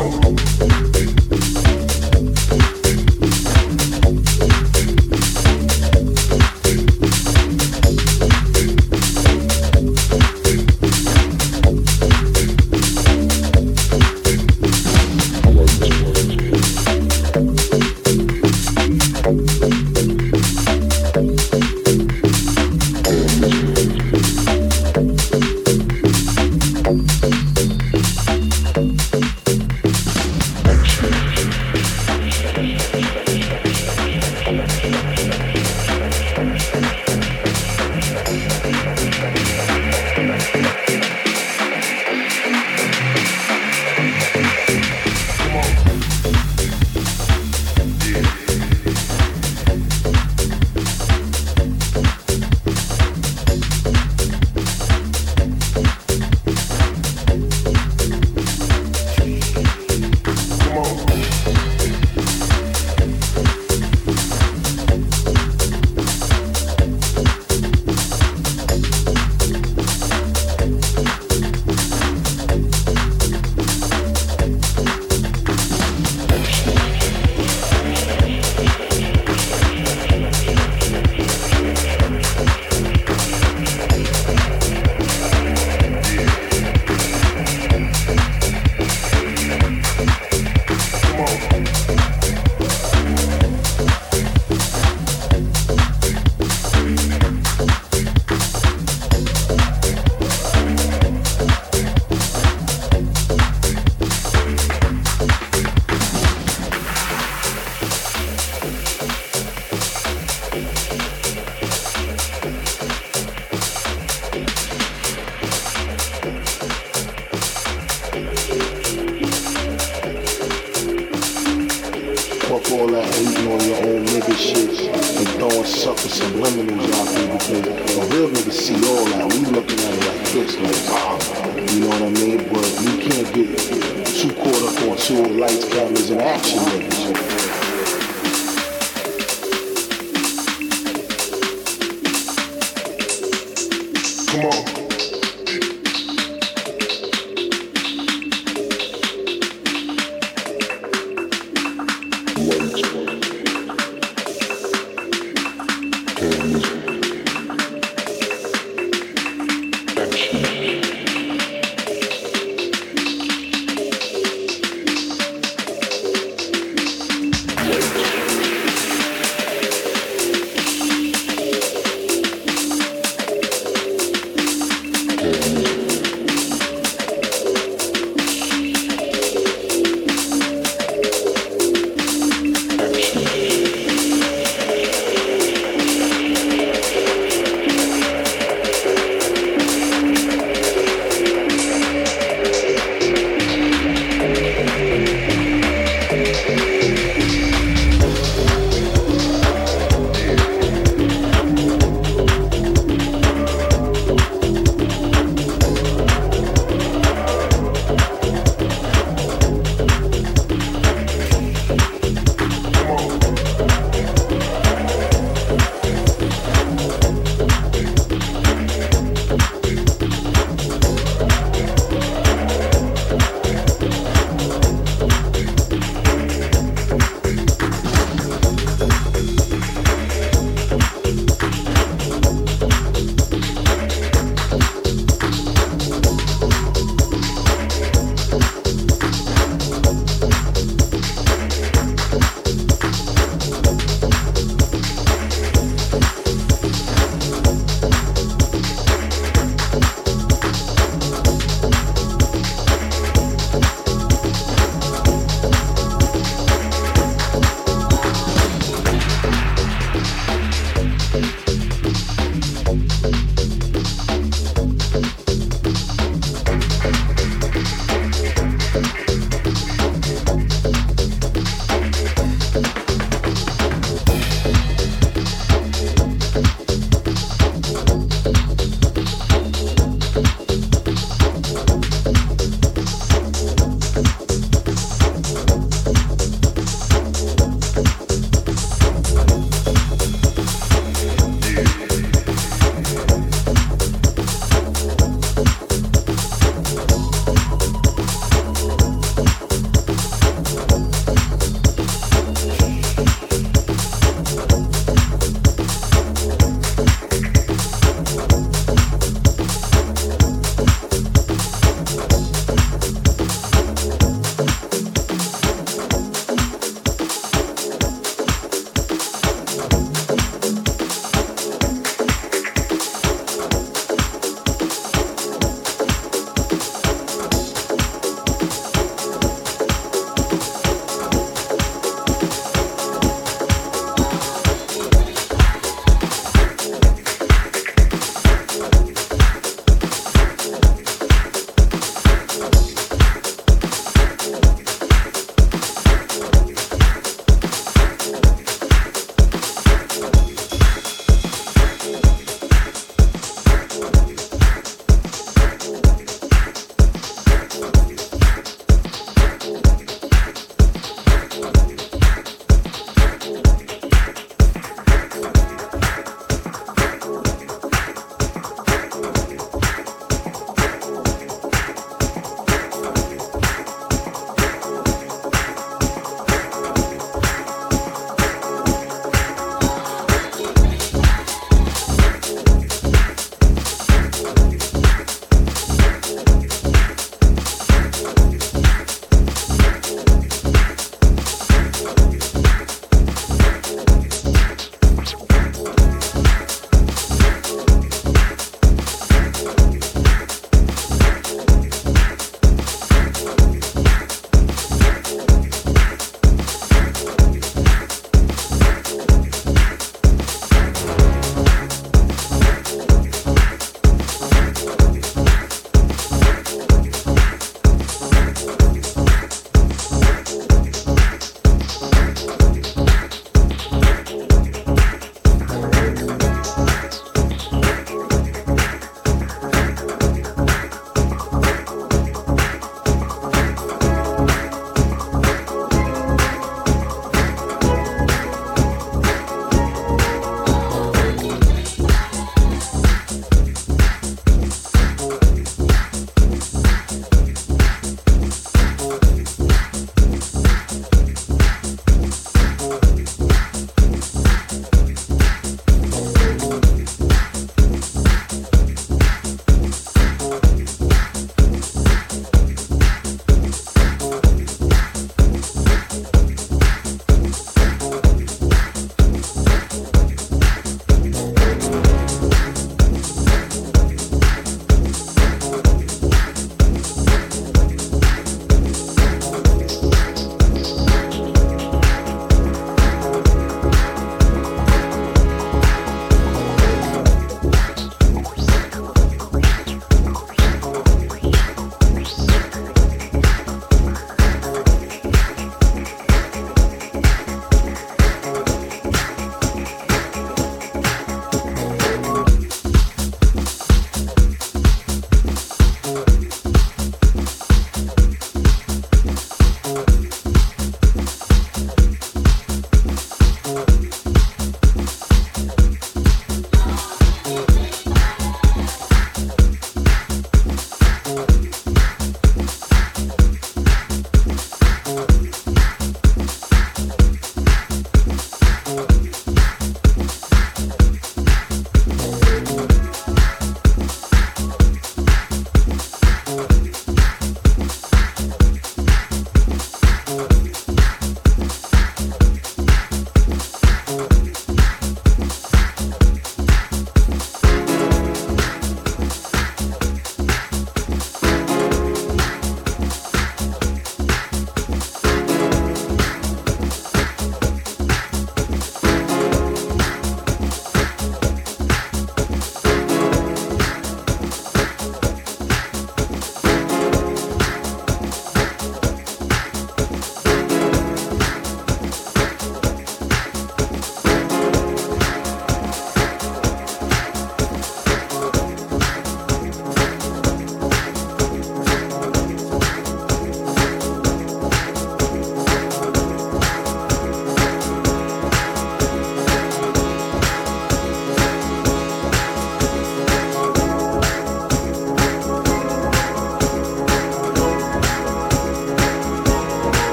Wow.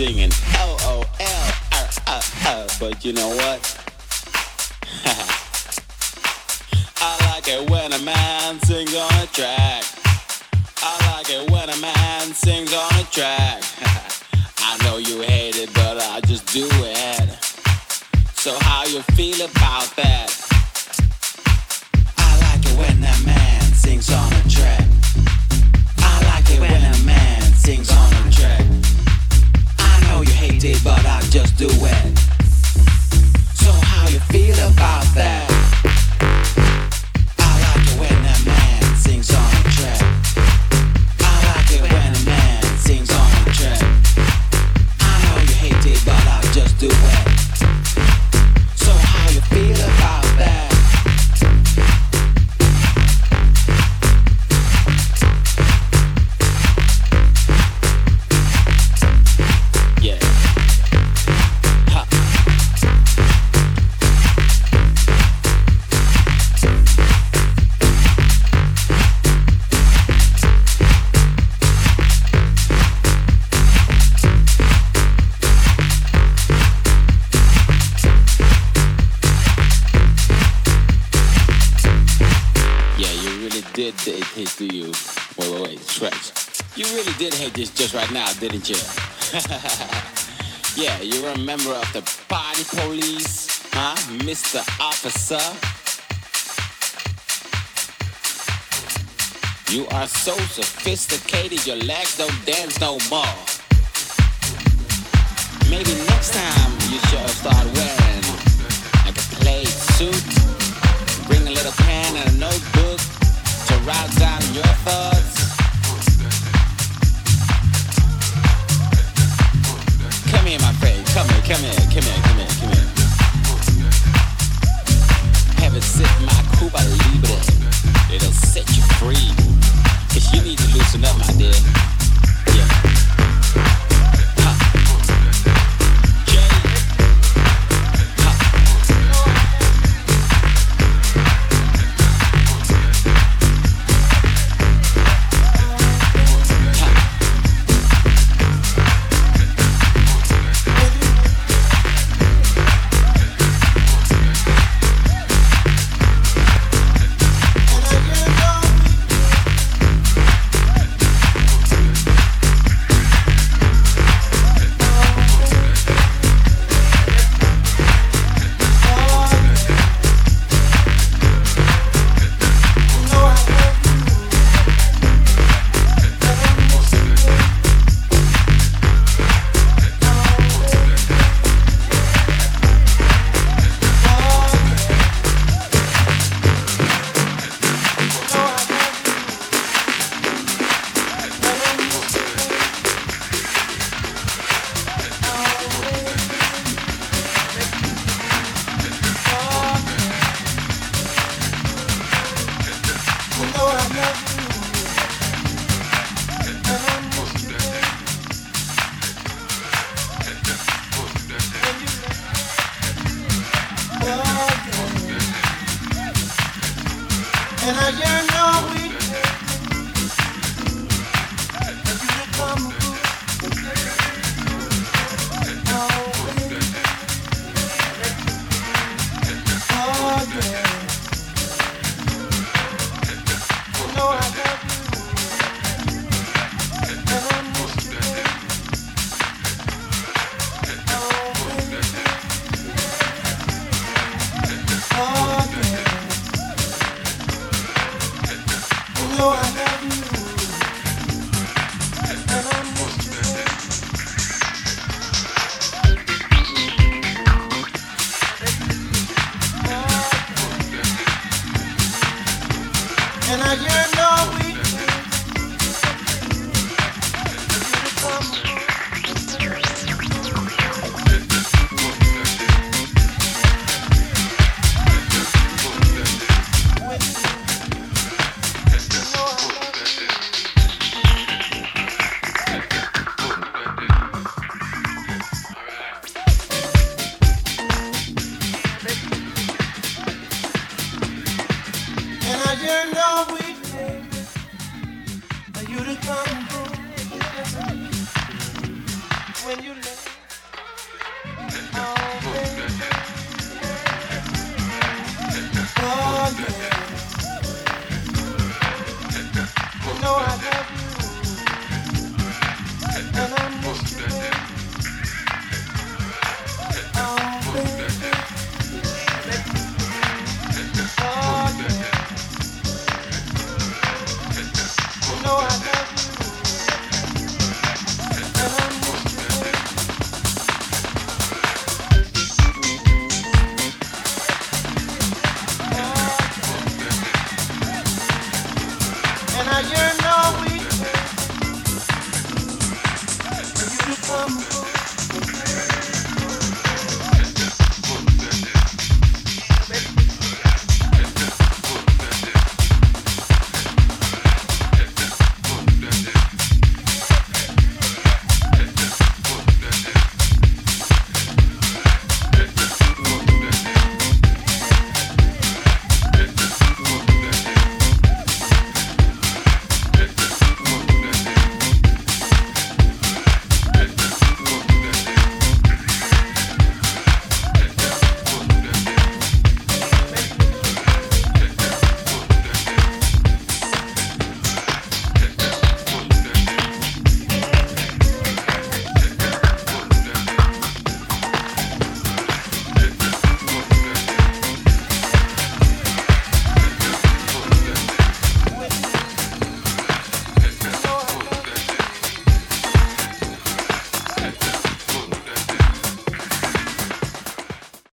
Singing L O L R R R. But you know what? I like it when a man sings on a track. I like it when a man sings on a track. I know you hate it, but I just do it. So how you feel about that? I like it when a man sings on a track. But I just do it. Hate this just right now, didn't you? yeah, you're a member of the party police, huh, Mr. Officer? You are so sophisticated, your legs don't dance no more. Maybe next time you should start wearing like a plaid suit. Bring a little pen and a notebook to write down your thoughts. Here, my friend. Come here, come here, come here, come here, come here. Have a sip, my Cuba Libre. It'll set you free. Cause you need to loosen up, my dear.